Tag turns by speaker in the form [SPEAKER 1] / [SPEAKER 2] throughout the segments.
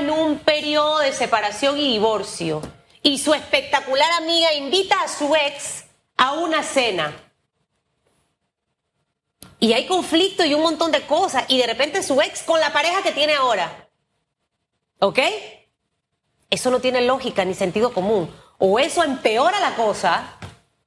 [SPEAKER 1] en un periodo de separación y divorcio y su espectacular amiga invita a su ex a una cena. Y hay conflicto y un montón de cosas y de repente su ex con la pareja que tiene ahora. ¿Ok? Eso no tiene lógica ni sentido común. O eso empeora la cosa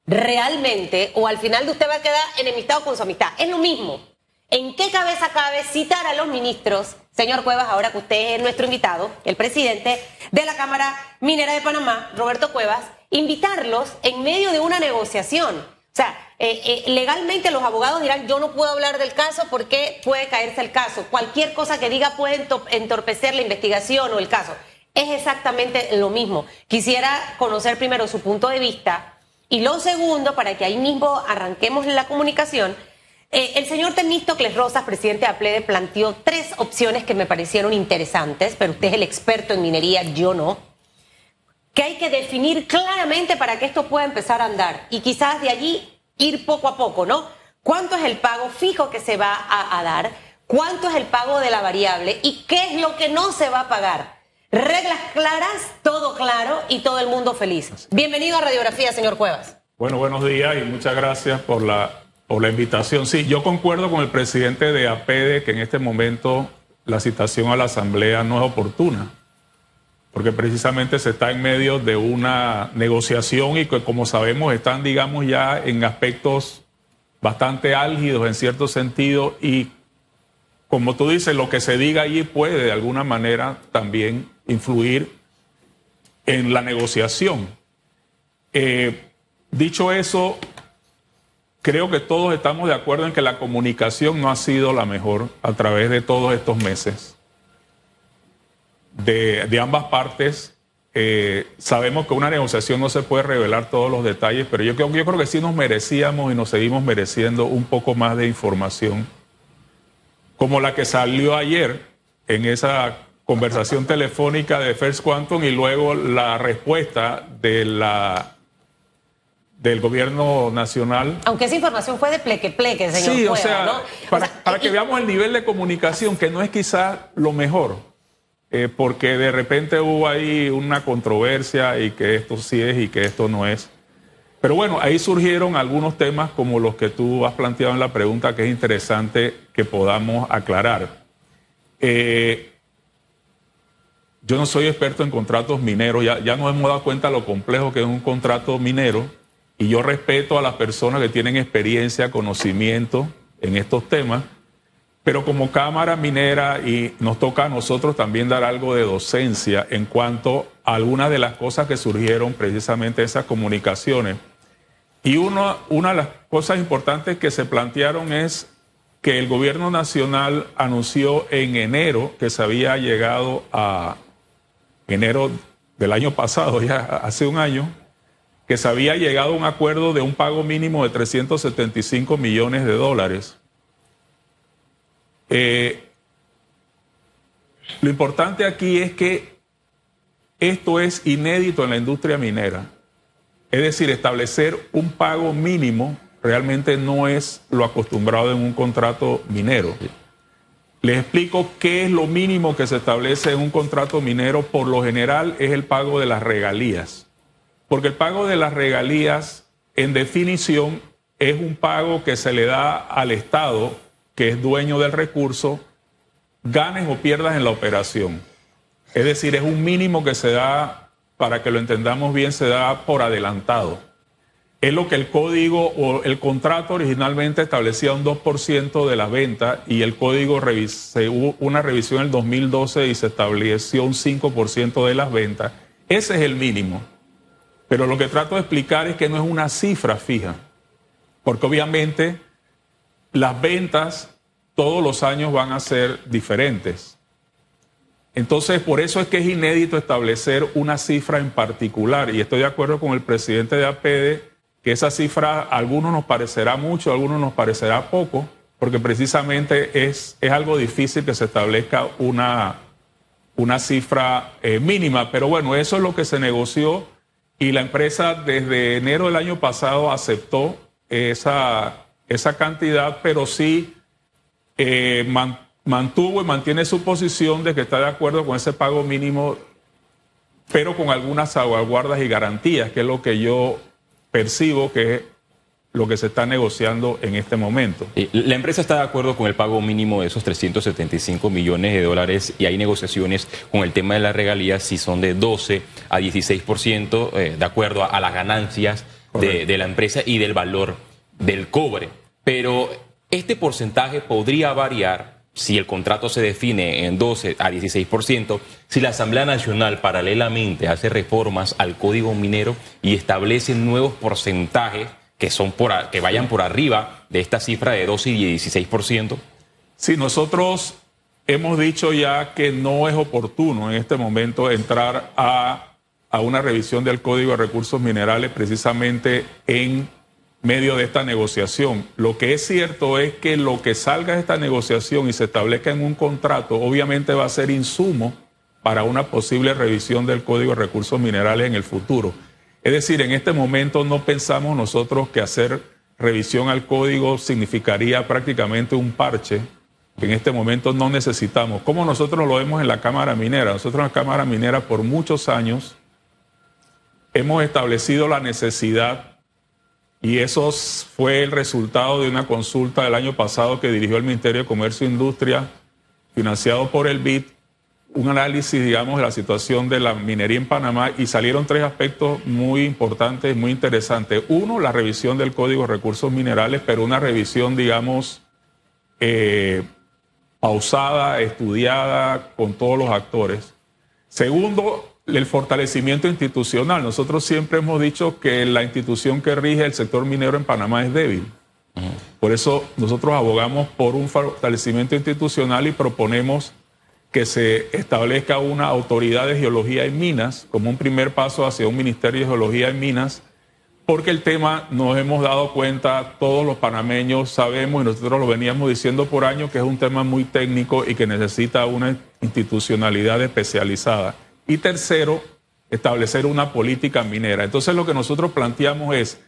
[SPEAKER 1] realmente o al final de usted va a quedar enemistado con su amistad. Es lo mismo. ¿En qué cabeza cabe citar a los ministros, señor Cuevas, ahora que usted es nuestro invitado, el presidente de la Cámara Minera de Panamá, Roberto Cuevas, invitarlos en medio de una negociación? O sea, eh, eh, legalmente los abogados dirán, yo no puedo hablar del caso porque puede caerse el caso. Cualquier cosa que diga puede entorpecer la investigación o el caso. Es exactamente lo mismo. Quisiera conocer primero su punto de vista y lo segundo, para que ahí mismo arranquemos la comunicación, eh, el señor Temístocles Rosas, presidente de APLEDE, planteó tres opciones que me parecieron interesantes, pero usted es el experto en minería, yo no, que hay que definir claramente para que esto pueda empezar a andar y quizás de allí ir poco a poco, ¿no? ¿Cuánto es el pago fijo que se va a dar? ¿Cuánto es el pago de la variable? ¿Y qué es lo que no se va a pagar? Reglas claras, todo claro y todo el mundo feliz. Bienvenido a Radiografía, señor Cuevas.
[SPEAKER 2] Bueno, buenos días y muchas gracias por la, por la invitación. Sí, yo concuerdo con el presidente de APEDE que en este momento la citación a la Asamblea no es oportuna, porque precisamente se está en medio de una negociación y que como sabemos están, digamos, ya en aspectos bastante álgidos en cierto sentido y como tú dices, lo que se diga allí puede de alguna manera también influir en la negociación. Eh, dicho eso, creo que todos estamos de acuerdo en que la comunicación no ha sido la mejor a través de todos estos meses. De, ambas partes, eh, sabemos que una negociación no se puede revelar todos los detalles, pero yo, yo creo que sí nos merecíamos y nos seguimos mereciendo un poco más de información como la que salió ayer en esa conversación telefónica de First Quantum y luego la respuesta de la del gobierno nacional.
[SPEAKER 1] Aunque esa información fue de pleque pleque, señor.
[SPEAKER 2] Sí, o sea, para, que veamos el nivel de comunicación, que no es quizás lo mejor, eh, porque de repente hubo ahí una controversia y que esto sí es y que esto no es. Pero bueno, ahí surgieron algunos temas como los que tú has planteado en la pregunta que es interesante que podamos aclarar. Eh, yo no soy experto en contratos mineros, ya, ya nos hemos dado cuenta lo complejo que es un contrato minero y yo respeto a las personas que tienen experiencia, conocimiento en estos temas, pero como Cámara Minera y nos toca a nosotros también dar algo de docencia en cuanto a algunas de las cosas que surgieron precisamente de esas comunicaciones. Y una de las cosas importantes que se plantearon es que el gobierno nacional anunció en enero que se había llegado a enero del año pasado, ya hace un año, que se había llegado a un acuerdo de un pago mínimo de 375 millones de dólares. Eh, lo importante aquí es que esto es inédito en la industria minera. Es decir, establecer un pago mínimo realmente no es lo acostumbrado en un contrato minero. Les explico qué es lo mínimo que se establece en un contrato minero. Por lo general es el pago de las regalías. Porque el pago de las regalías, en definición, es un pago que se le da al Estado, que es dueño del recurso, ganes o pierdas en la operación. Es decir, es un mínimo que se da para que lo entendamos bien, se da por adelantado. Es lo que el código o el contrato originalmente establecía un 2% de la venta y el código hubo una revisión en el 2012 y se estableció un 5% de las ventas. Ese es el mínimo. Pero lo que trato de explicar es que no es una cifra fija, porque obviamente las ventas todos los años van a ser diferentes. Entonces, por eso es que es inédito establecer una cifra en particular y estoy de acuerdo con el presidente de APD que esa cifra a algunos nos parecerá mucho, a algunos nos parecerá poco, porque precisamente es, es algo difícil que se establezca una, una cifra eh, mínima, pero bueno, eso es lo que se negoció y la empresa desde enero del año pasado aceptó esa, esa cantidad, pero sí eh, mantuvo y mantiene su posición de que está de acuerdo con ese pago mínimo, pero con algunas salvaguardas y garantías, que es lo que yo percibo que lo que se está negociando en este momento.
[SPEAKER 3] La empresa está de acuerdo con el pago mínimo de esos 375 millones de dólares y hay negociaciones con el tema de las regalías si son de 12 a 16% eh, de acuerdo a, las ganancias de, de la empresa y del valor del cobre. Pero este porcentaje podría variar si el contrato se define en 12 a 16%, si la Asamblea Nacional paralelamente hace reformas al Código Minero y establece nuevos porcentajes que, son que vayan por arriba de esta cifra de 12 y 16%?
[SPEAKER 2] Sí, nosotros hemos dicho ya que no es oportuno en este momento entrar a, a una revisión del Código de Recursos Minerales precisamente en medio de esta negociación. Lo que es cierto es que lo que salga de esta negociación y se establezca en un contrato, obviamente va a ser insumo para una posible revisión del Código de Recursos Minerales en el futuro. Es decir, en este momento no pensamos nosotros que hacer revisión al código significaría prácticamente un parche que en este momento no necesitamos. Como nosotros lo vemos en la Cámara Minera. Nosotros en la Cámara Minera por muchos años hemos establecido la necesidad y eso fue el resultado de una consulta del año pasado que dirigió el Ministerio de Comercio e Industria, financiado por el BID, un análisis, digamos, de la situación de la minería en Panamá y salieron tres aspectos muy importantes, muy interesantes. Uno, la revisión del Código de Recursos Minerales, pero una revisión, digamos, eh, pausada, estudiada con todos los actores. Segundo, el fortalecimiento institucional. Nosotros siempre hemos dicho que la institución que rige el sector minero en Panamá es débil. Por eso nosotros abogamos por un fortalecimiento institucional y proponemos que se establezca una autoridad de geología y minas como un primer paso hacia un ministerio de geología y minas, porque el tema nos hemos dado cuenta, todos los panameños sabemos y nosotros lo veníamos diciendo por años que es un tema muy técnico y que necesita una institucionalidad especializada. Y tercero, establecer una política minera. Entonces lo que nosotros planteamos es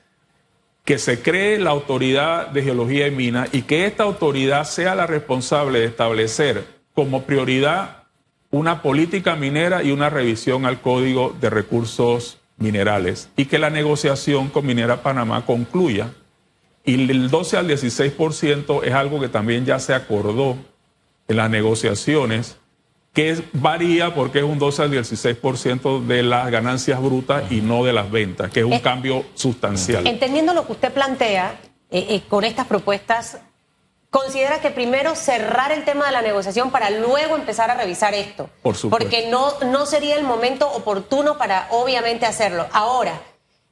[SPEAKER 2] que se cree la autoridad de geología y minas y que esta autoridad sea la responsable de establecer como prioridad una política minera y una revisión al Código de Recursos Minerales y que la negociación con Minera Panamá concluya. Y el 12 al 16% es algo que también ya se acordó en las negociaciones, que varía porque es un 12 al 16% de las ganancias brutas y no de las ventas, que es un eh, cambio sustancial.
[SPEAKER 1] Entendiendo lo que usted plantea eh, eh, con estas propuestas, considera que primero cerrar el tema de la negociación para luego empezar a revisar esto.
[SPEAKER 2] Por supuesto.
[SPEAKER 1] Porque no, no sería el momento oportuno para obviamente hacerlo. Ahora,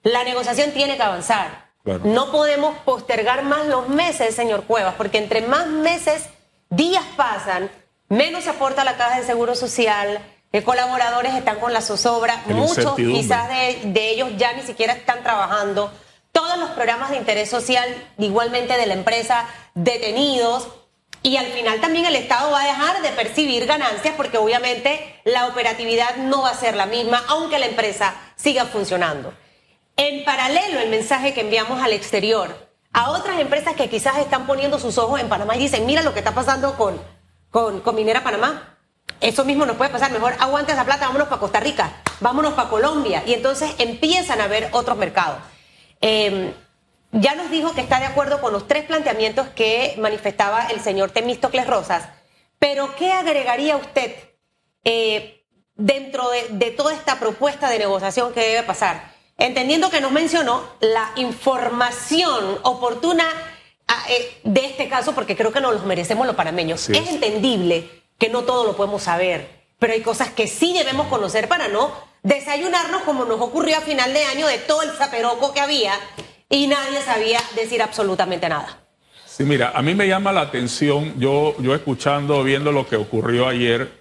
[SPEAKER 1] la negociación tiene que avanzar. No podemos postergar más los meses, señor Cuevas, porque entre más meses, días pasan, menos se aporta la caja de seguro social, colaboradores están con la zozobra, muchos quizás de, de ellos ya ni siquiera están trabajando todos los programas de interés social, igualmente de la empresa, detenidos. Y al final también el Estado va a dejar de percibir ganancias porque obviamente la operatividad no va a ser la misma, aunque la empresa siga funcionando. En paralelo, el mensaje que enviamos al exterior a otras empresas que quizás están poniendo sus ojos en Panamá y dicen, mira lo que está pasando con, con, con Minera Panamá. Eso mismo nos puede pasar. Mejor aguante esa plata, vámonos para Costa Rica, vámonos para Colombia. Y entonces empiezan a ver otros mercados. Em, ya nos dijo que está de acuerdo con los tres planteamientos que manifestaba el señor Temístocles Rosas, pero ¿qué agregaría usted eh, dentro de, toda esta propuesta de negociación que debe pasar? Entendiendo que nos mencionó la información oportuna ah, eh, de este caso, porque creo que nos los merecemos los panameños. es entendible que no todo lo podemos saber, pero hay cosas que sí debemos conocer para no desayunarnos como nos ocurrió a final de año de todo el zaperoco que había y nadie sabía decir absolutamente nada.
[SPEAKER 2] Sí, mira, a mí me llama la atención, yo, yo escuchando, viendo lo que ocurrió ayer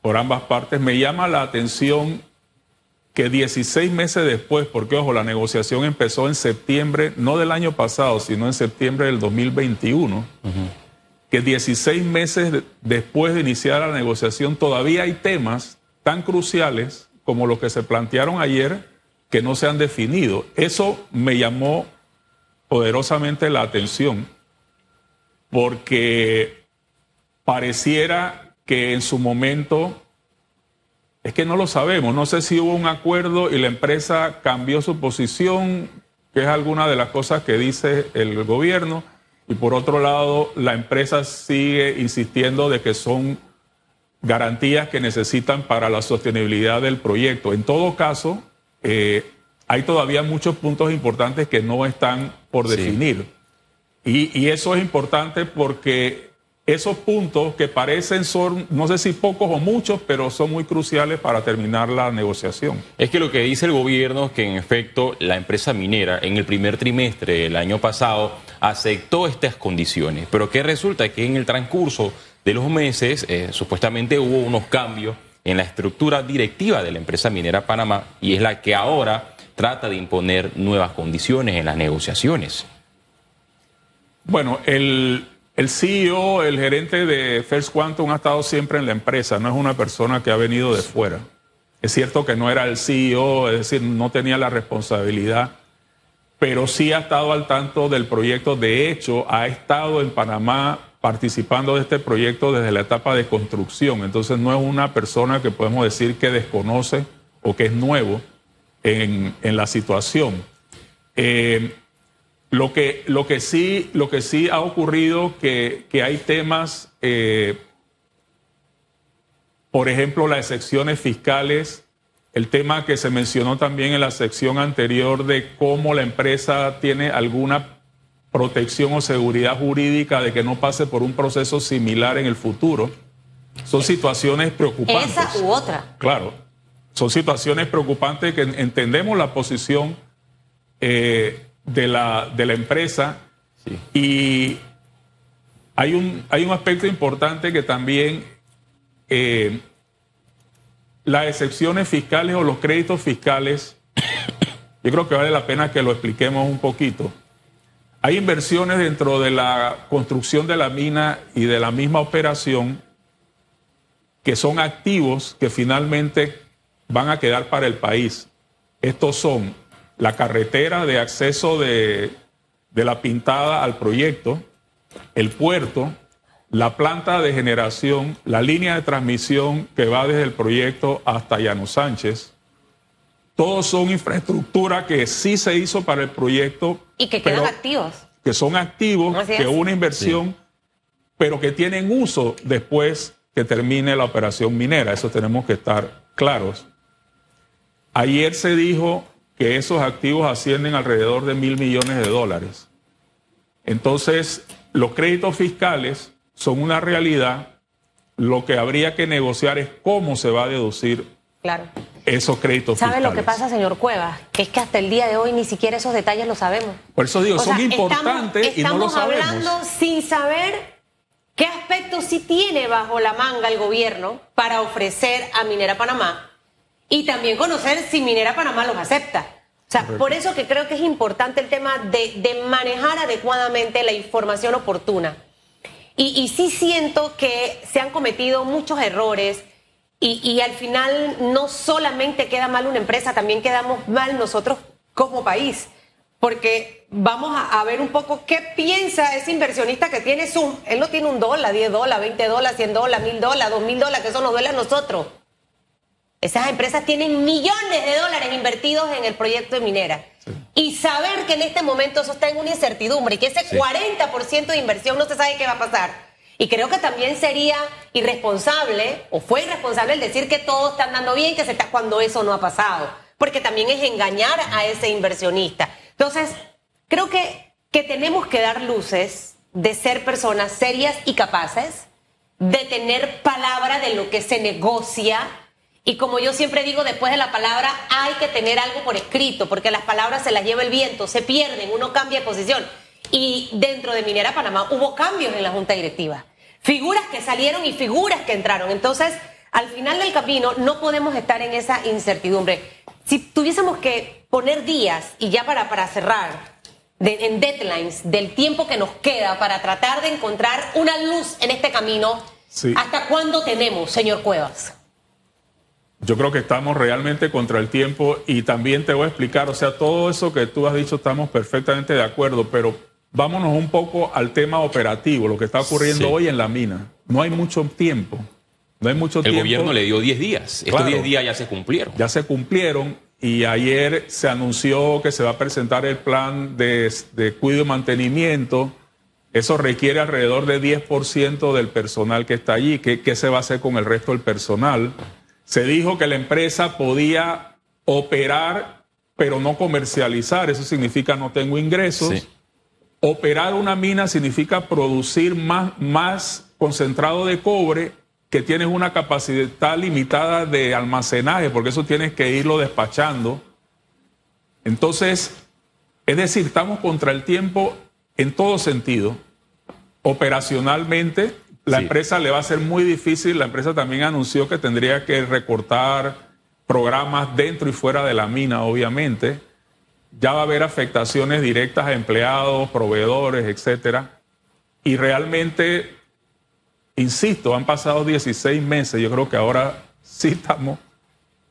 [SPEAKER 2] por ambas partes, me llama la atención que 16 meses después, porque ojo, la negociación empezó en septiembre, no del año pasado, sino en septiembre del 2021, que 16 meses después de iniciar la negociación todavía hay temas tan cruciales como los que se plantearon ayer que no se han definido. Eso me llamó poderosamente la atención porque pareciera que en su momento, es que no lo sabemos, no sé si hubo un acuerdo y la empresa cambió su posición, que es alguna de las cosas que dice el gobierno, y por otro lado, la empresa sigue insistiendo de que son garantías que necesitan para la sostenibilidad del proyecto. En todo caso, eh, hay todavía muchos puntos importantes que no están por definir. Y, y, eso es importante porque esos puntos que parecen son, no sé si pocos o muchos, pero son muy cruciales para terminar la negociación.
[SPEAKER 3] Es que lo que dice el gobierno es que en efecto la empresa minera en el primer trimestre del año pasado aceptó estas condiciones, pero que resulta que en el transcurso de los meses eh, supuestamente hubo unos cambios en la estructura directiva de la empresa minera Panamá y es la que ahora trata de imponer nuevas condiciones en las negociaciones.
[SPEAKER 2] Bueno, el, el CEO, el gerente de First Quantum ha estado siempre en la empresa, no es una persona que ha venido de fuera. Es cierto que no era el CEO, es decir, no tenía la responsabilidad, pero sí ha estado al tanto del proyecto. De hecho, ha estado en Panamá participando de este proyecto desde la etapa de construcción. Entonces no es una persona que podemos decir que desconoce o que es nuevo en, la situación. Eh, lo, que, lo, que sí, lo que sí ha ocurrido que, que hay temas, eh, por ejemplo, las excepciones fiscales, el tema que se mencionó también en la sección anterior de cómo la empresa tiene alguna protección o seguridad jurídica de que no pase por un proceso similar en el futuro. Son situaciones preocupantes.
[SPEAKER 1] Esa u otra.
[SPEAKER 2] Claro, son situaciones preocupantes que entendemos la posición eh, de, la, de la empresa y hay un, hay un aspecto importante que también eh, las excepciones fiscales o los créditos fiscales, yo creo que vale la pena que lo expliquemos un poquito. Hay inversiones dentro de la construcción de la mina y de la misma operación que son activos que finalmente van a quedar para el país. Estos son la carretera de acceso de, la pintada al proyecto, el puerto, la planta de generación, la línea de transmisión que va desde el proyecto hasta Llano Sánchez. Todos son infraestructura que sí se hizo para el proyecto,
[SPEAKER 1] y que quedan activos.
[SPEAKER 2] Que son activos, que una inversión, pero que tienen uso después que termine la operación minera. Eso tenemos que estar claros. Ayer se dijo que esos activos ascienden alrededor de mil millones de dólares. Entonces, los créditos fiscales son una realidad. Lo que habría que negociar es cómo se va a deducir
[SPEAKER 1] claro
[SPEAKER 2] esos créditos
[SPEAKER 1] ¿Sabe lo que pasa, señor Cuevas? Que es que hasta el día de hoy ni siquiera esos detalles lo sabemos.
[SPEAKER 2] Por eso digo, son importantes y no lo sabemos.
[SPEAKER 1] Estamos hablando sin saber qué aspectos sí tiene bajo la manga el gobierno para ofrecer a Minera Panamá y también conocer si Minera Panamá los acepta. O sea, por eso que creo que es importante el tema de, de manejar adecuadamente la información oportuna. Y, y sí siento que se han cometido muchos errores y, al final no solamente queda mal una empresa, también quedamos mal nosotros como país. Porque vamos a, ver un poco qué piensa ese inversionista que tiene Zoom. Él no tiene un dólar, 10 dólares, 20 dólares, 100 dólares, 1000 dólares, 2000 dólares, que eso nos duele a nosotros. Esas empresas tienen millones de dólares invertidos en el proyecto de minera. Y saber que en este momento eso está en una incertidumbre y que ese 40% de inversión no se sabe qué va a pasar y creo que también sería irresponsable, o fue irresponsable el decir que todo está andando bien, que se está cuando eso no ha pasado. Porque también es engañar a ese inversionista. Entonces, creo que, que tenemos que dar luces de ser personas serias y capaces, de tener palabra de lo que se negocia. Y como yo siempre digo, después de la palabra hay que tener algo por escrito, porque las palabras se las lleva el viento, se pierden, uno cambia de posición. Y dentro de Minera Panamá hubo cambios en la junta directiva. Figuras que salieron y figuras que entraron. Entonces, al final del camino no podemos estar en esa incertidumbre. Si tuviésemos que poner días, y ya para, para cerrar, en deadlines del tiempo que nos queda para tratar de encontrar una luz en este camino, ¿hasta cuándo tenemos, señor Cuevas?
[SPEAKER 2] Yo creo que estamos realmente contra el tiempo y también te voy a explicar, o sea, todo eso que tú has dicho estamos perfectamente de acuerdo, pero vámonos un poco al tema operativo, lo que está ocurriendo
[SPEAKER 3] Sí.
[SPEAKER 2] hoy en la mina. No hay mucho tiempo. No hay mucho
[SPEAKER 3] El
[SPEAKER 2] tiempo.
[SPEAKER 3] gobierno le dio 10 días. Estos
[SPEAKER 2] Claro.
[SPEAKER 3] 10 días ya se cumplieron.
[SPEAKER 2] Ya se cumplieron y ayer se anunció que se va a presentar el plan de, de cuidado y mantenimiento. Eso requiere alrededor de 10% del personal que está allí. ¿Qué, ¿Qué se va a hacer con el resto del personal? Se dijo que la empresa podía operar, pero no comercializar. Eso significa no tengo ingresos.
[SPEAKER 3] Sí.
[SPEAKER 2] Operar una mina significa producir más, más concentrado de cobre que tienes una capacidad limitada de almacenaje, porque eso tienes que irlo despachando. Entonces, es decir, estamos contra el tiempo en todo sentido. Operacionalmente, la
[SPEAKER 3] Sí.
[SPEAKER 2] empresa le va a ser muy difícil. La empresa también anunció que tendría que recortar programas dentro y fuera de la mina, obviamente ya va a haber afectaciones directas a empleados, proveedores, etcétera. Y realmente, insisto, han pasado 16 meses. Yo creo que ahora sí estamos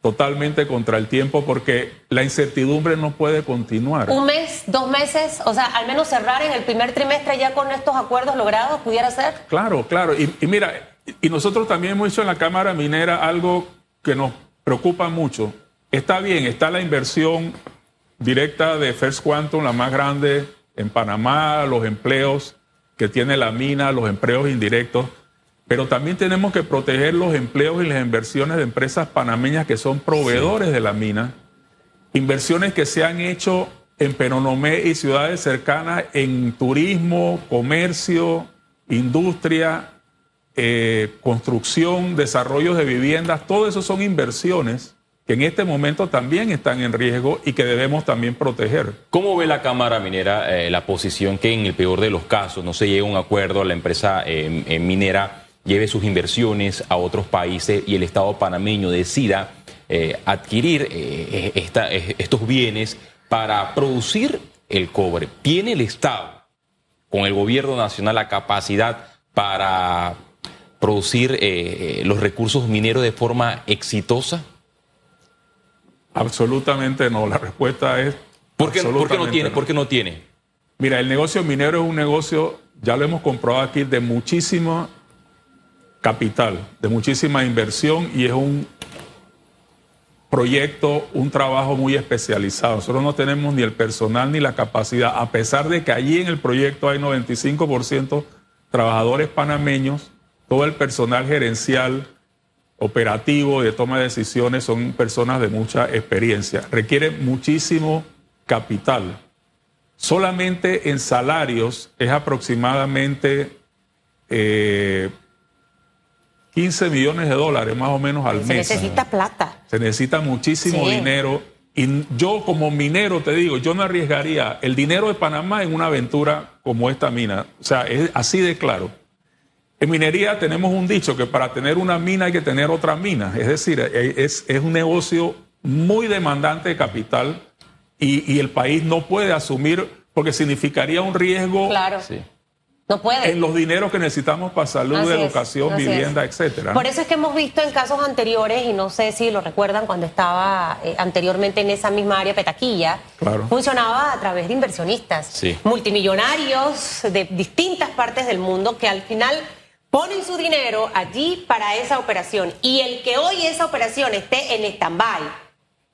[SPEAKER 2] totalmente contra el tiempo porque la incertidumbre no puede continuar.
[SPEAKER 1] Un mes, dos meses, o sea, al menos cerrar en el primer trimestre ya con estos acuerdos logrados, pudiera ser.
[SPEAKER 2] Claro, claro. Y, y mira, y nosotros también hemos hecho en la Cámara Minera algo que nos preocupa mucho. Está bien, está la inversión directa de First Quantum, la más grande en Panamá, los empleos que tiene la mina, los empleos indirectos, pero también tenemos que proteger los empleos y las inversiones de empresas panameñas que son proveedores de la mina, inversiones que se han hecho en Penonomé y ciudades cercanas en turismo, comercio, industria, eh, construcción, desarrollo de viviendas, todo eso son inversiones que en este momento también están en riesgo y que debemos también proteger.
[SPEAKER 3] ¿Cómo ve la Cámara Minera eh, la posición que en el peor de los casos no se llegue a un acuerdo, la empresa eh, eh, minera lleve sus inversiones a otros países y el Estado panameño decida adquirir estos bienes para producir el cobre? ¿Tiene el Estado con el gobierno nacional la capacidad para producir los recursos mineros de forma exitosa?
[SPEAKER 2] Absolutamente no. La respuesta es.
[SPEAKER 3] ¿Por qué, por qué no tiene? ¿Por qué no tiene?
[SPEAKER 2] Mira, el negocio minero es un negocio, ya lo hemos comprobado aquí, de muchísimo capital, de muchísima inversión y es un proyecto, un trabajo muy especializado. Nosotros no tenemos ni el personal ni la capacidad, a pesar de que allí en el proyecto hay 95% trabajadores panameños, todo el personal gerencial, operativo, de toma de decisiones, son personas de mucha experiencia. Requiere muchísimo capital. Solamente en salarios es aproximadamente eh, 15 millones de dólares más o menos al
[SPEAKER 1] Se
[SPEAKER 2] mes.
[SPEAKER 1] necesita plata.
[SPEAKER 2] Se necesita muchísimo
[SPEAKER 1] Sí.
[SPEAKER 2] dinero. Y yo como minero te digo, yo no arriesgaría el dinero de Panamá en una aventura como esta mina. O sea, es así de claro. En minería tenemos un dicho que para tener una mina hay que tener otra mina. Es decir, eh, es, es un negocio muy demandante de capital y, y el país no puede asumir porque significaría un riesgo
[SPEAKER 1] Claro.
[SPEAKER 3] Sí.
[SPEAKER 1] No puede.
[SPEAKER 2] en los dineros que necesitamos para salud,
[SPEAKER 1] Así
[SPEAKER 2] educación,
[SPEAKER 1] así es.
[SPEAKER 2] vivienda, etcétera.
[SPEAKER 1] Por eso es que hemos visto en casos anteriores, y no sé si lo recuerdan cuando estaba eh, anteriormente en esa misma área Petaquilla,
[SPEAKER 2] Claro.
[SPEAKER 1] funcionaba a través de inversionistas,
[SPEAKER 3] Sí.
[SPEAKER 1] multimillonarios de distintas partes del mundo que al final ponen su dinero allí para esa operación. Y el que hoy esa operación esté en stand-by,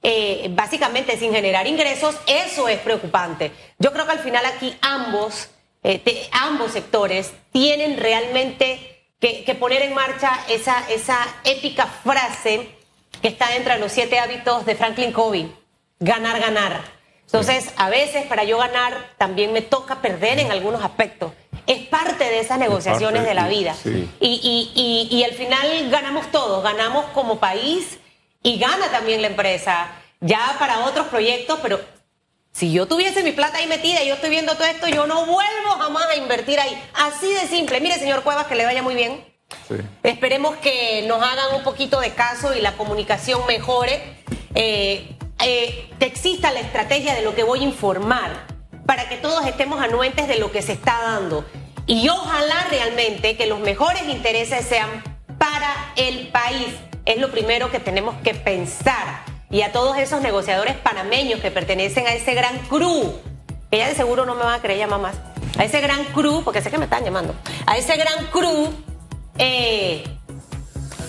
[SPEAKER 1] eh, básicamente sin generar ingresos, eso es preocupante. Yo creo que al final aquí ambos, eh, te- ambos sectores tienen realmente que, que poner en marcha esa, esa épica frase que está dentro de los siete hábitos de Franklin Covey, ganar, ganar. Entonces, a veces para yo ganar también me toca perder en algunos aspectos. Es parte de esas negociaciones de la vida.
[SPEAKER 2] sí.
[SPEAKER 1] Y, y- y- y al final ganamos todos, ganamos como país y gana también la empresa, ya para otros proyectos, pero si yo tuviese mi plata ahí metida y yo estoy viendo todo esto, yo no vuelvo jamás a invertir ahí. Así de simple. Mire, señor Cuevas, que le vaya muy bien.
[SPEAKER 2] Sí.
[SPEAKER 1] Esperemos que nos hagan un poquito de caso y la comunicación mejore, eh, eh, que exista la estrategia de lo que voy a informar, para que todos estemos anuentes de lo que se está dando. Y ojalá realmente que los mejores intereses sean para el país. Es lo primero que tenemos que pensar. Y a todos esos negociadores panameños que pertenecen a ese gran crew, que ya de seguro no me van a querer llamar más. a ese gran crew, porque sé que me están llamando, a ese gran crew, eh,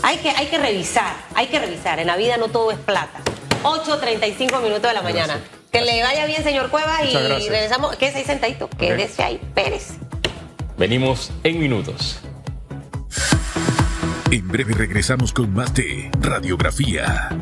[SPEAKER 1] hay, que, hay que revisar, hay que revisar. En la vida no todo es plata. 8.35 minutos de la mañana. Que le vaya bien, señor Cuevas, y
[SPEAKER 2] Muchas gracias.
[SPEAKER 1] regresamos. Quédese ahí sentadito, quédese ahí, Pérez.
[SPEAKER 3] Venimos en minutos.
[SPEAKER 4] En breve regresamos con más de Radiografía.